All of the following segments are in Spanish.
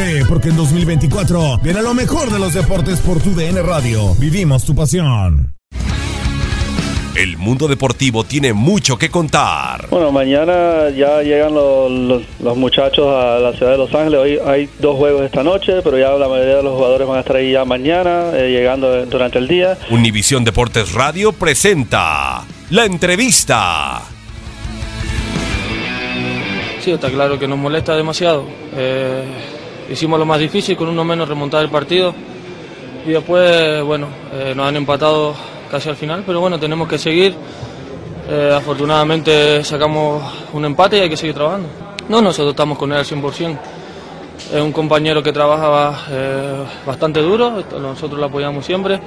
Prepárate, porque en 2024 viene lo mejor de los deportes por tu DN Radio. Vivimos tu pasión. El mundo deportivo tiene mucho que contar. Bueno, mañana ya llegan los, los- los muchachos a la ciudad de Los Ángeles. Hoy hay dos juegos esta noche, pero ya la mayoría de los jugadores van a estar ahí ya mañana, eh, llegando durante el día. Univisión Deportes Radio presenta la entrevista. Sí, está claro que nos molesta demasiado. Eh, hicimos lo más difícil, con uno menos remontar el partido. Y después, bueno, eh, nos han empatado casi al final, pero bueno, tenemos que seguir. Eh, afortunadamente sacamos un empate y hay que seguir trabajando. No, nosotros estamos con él al 100%. Es un compañero que trabaja eh, bastante duro, nosotros lo apoyamos siempre.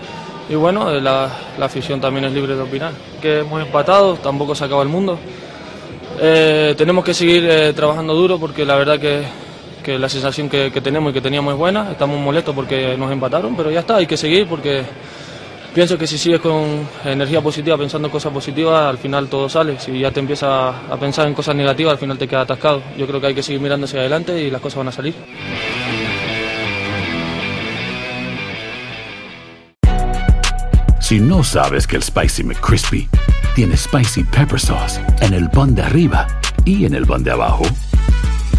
Y bueno, la, la afición también es libre de opinar. Que hemos empatado, tampoco se acaba el mundo. Tenemos que seguir trabajando duro porque la verdad que, que la sensación que, que tenemos y que teníamos es buena. Estamos molestos porque nos empataron, pero ya está, hay que seguir porque pienso que si sigues con energía positiva, pensando en cosas positivas, al final todo sale. Si ya te empiezas a pensar en cosas negativas, al final te queda atascado. Yo creo que hay que seguir mirando hacia adelante y las cosas van a salir. Si no sabes que el Spicy McCrispy tiene Spicy Pepper Sauce en el pan de arriba y en el pan de abajo,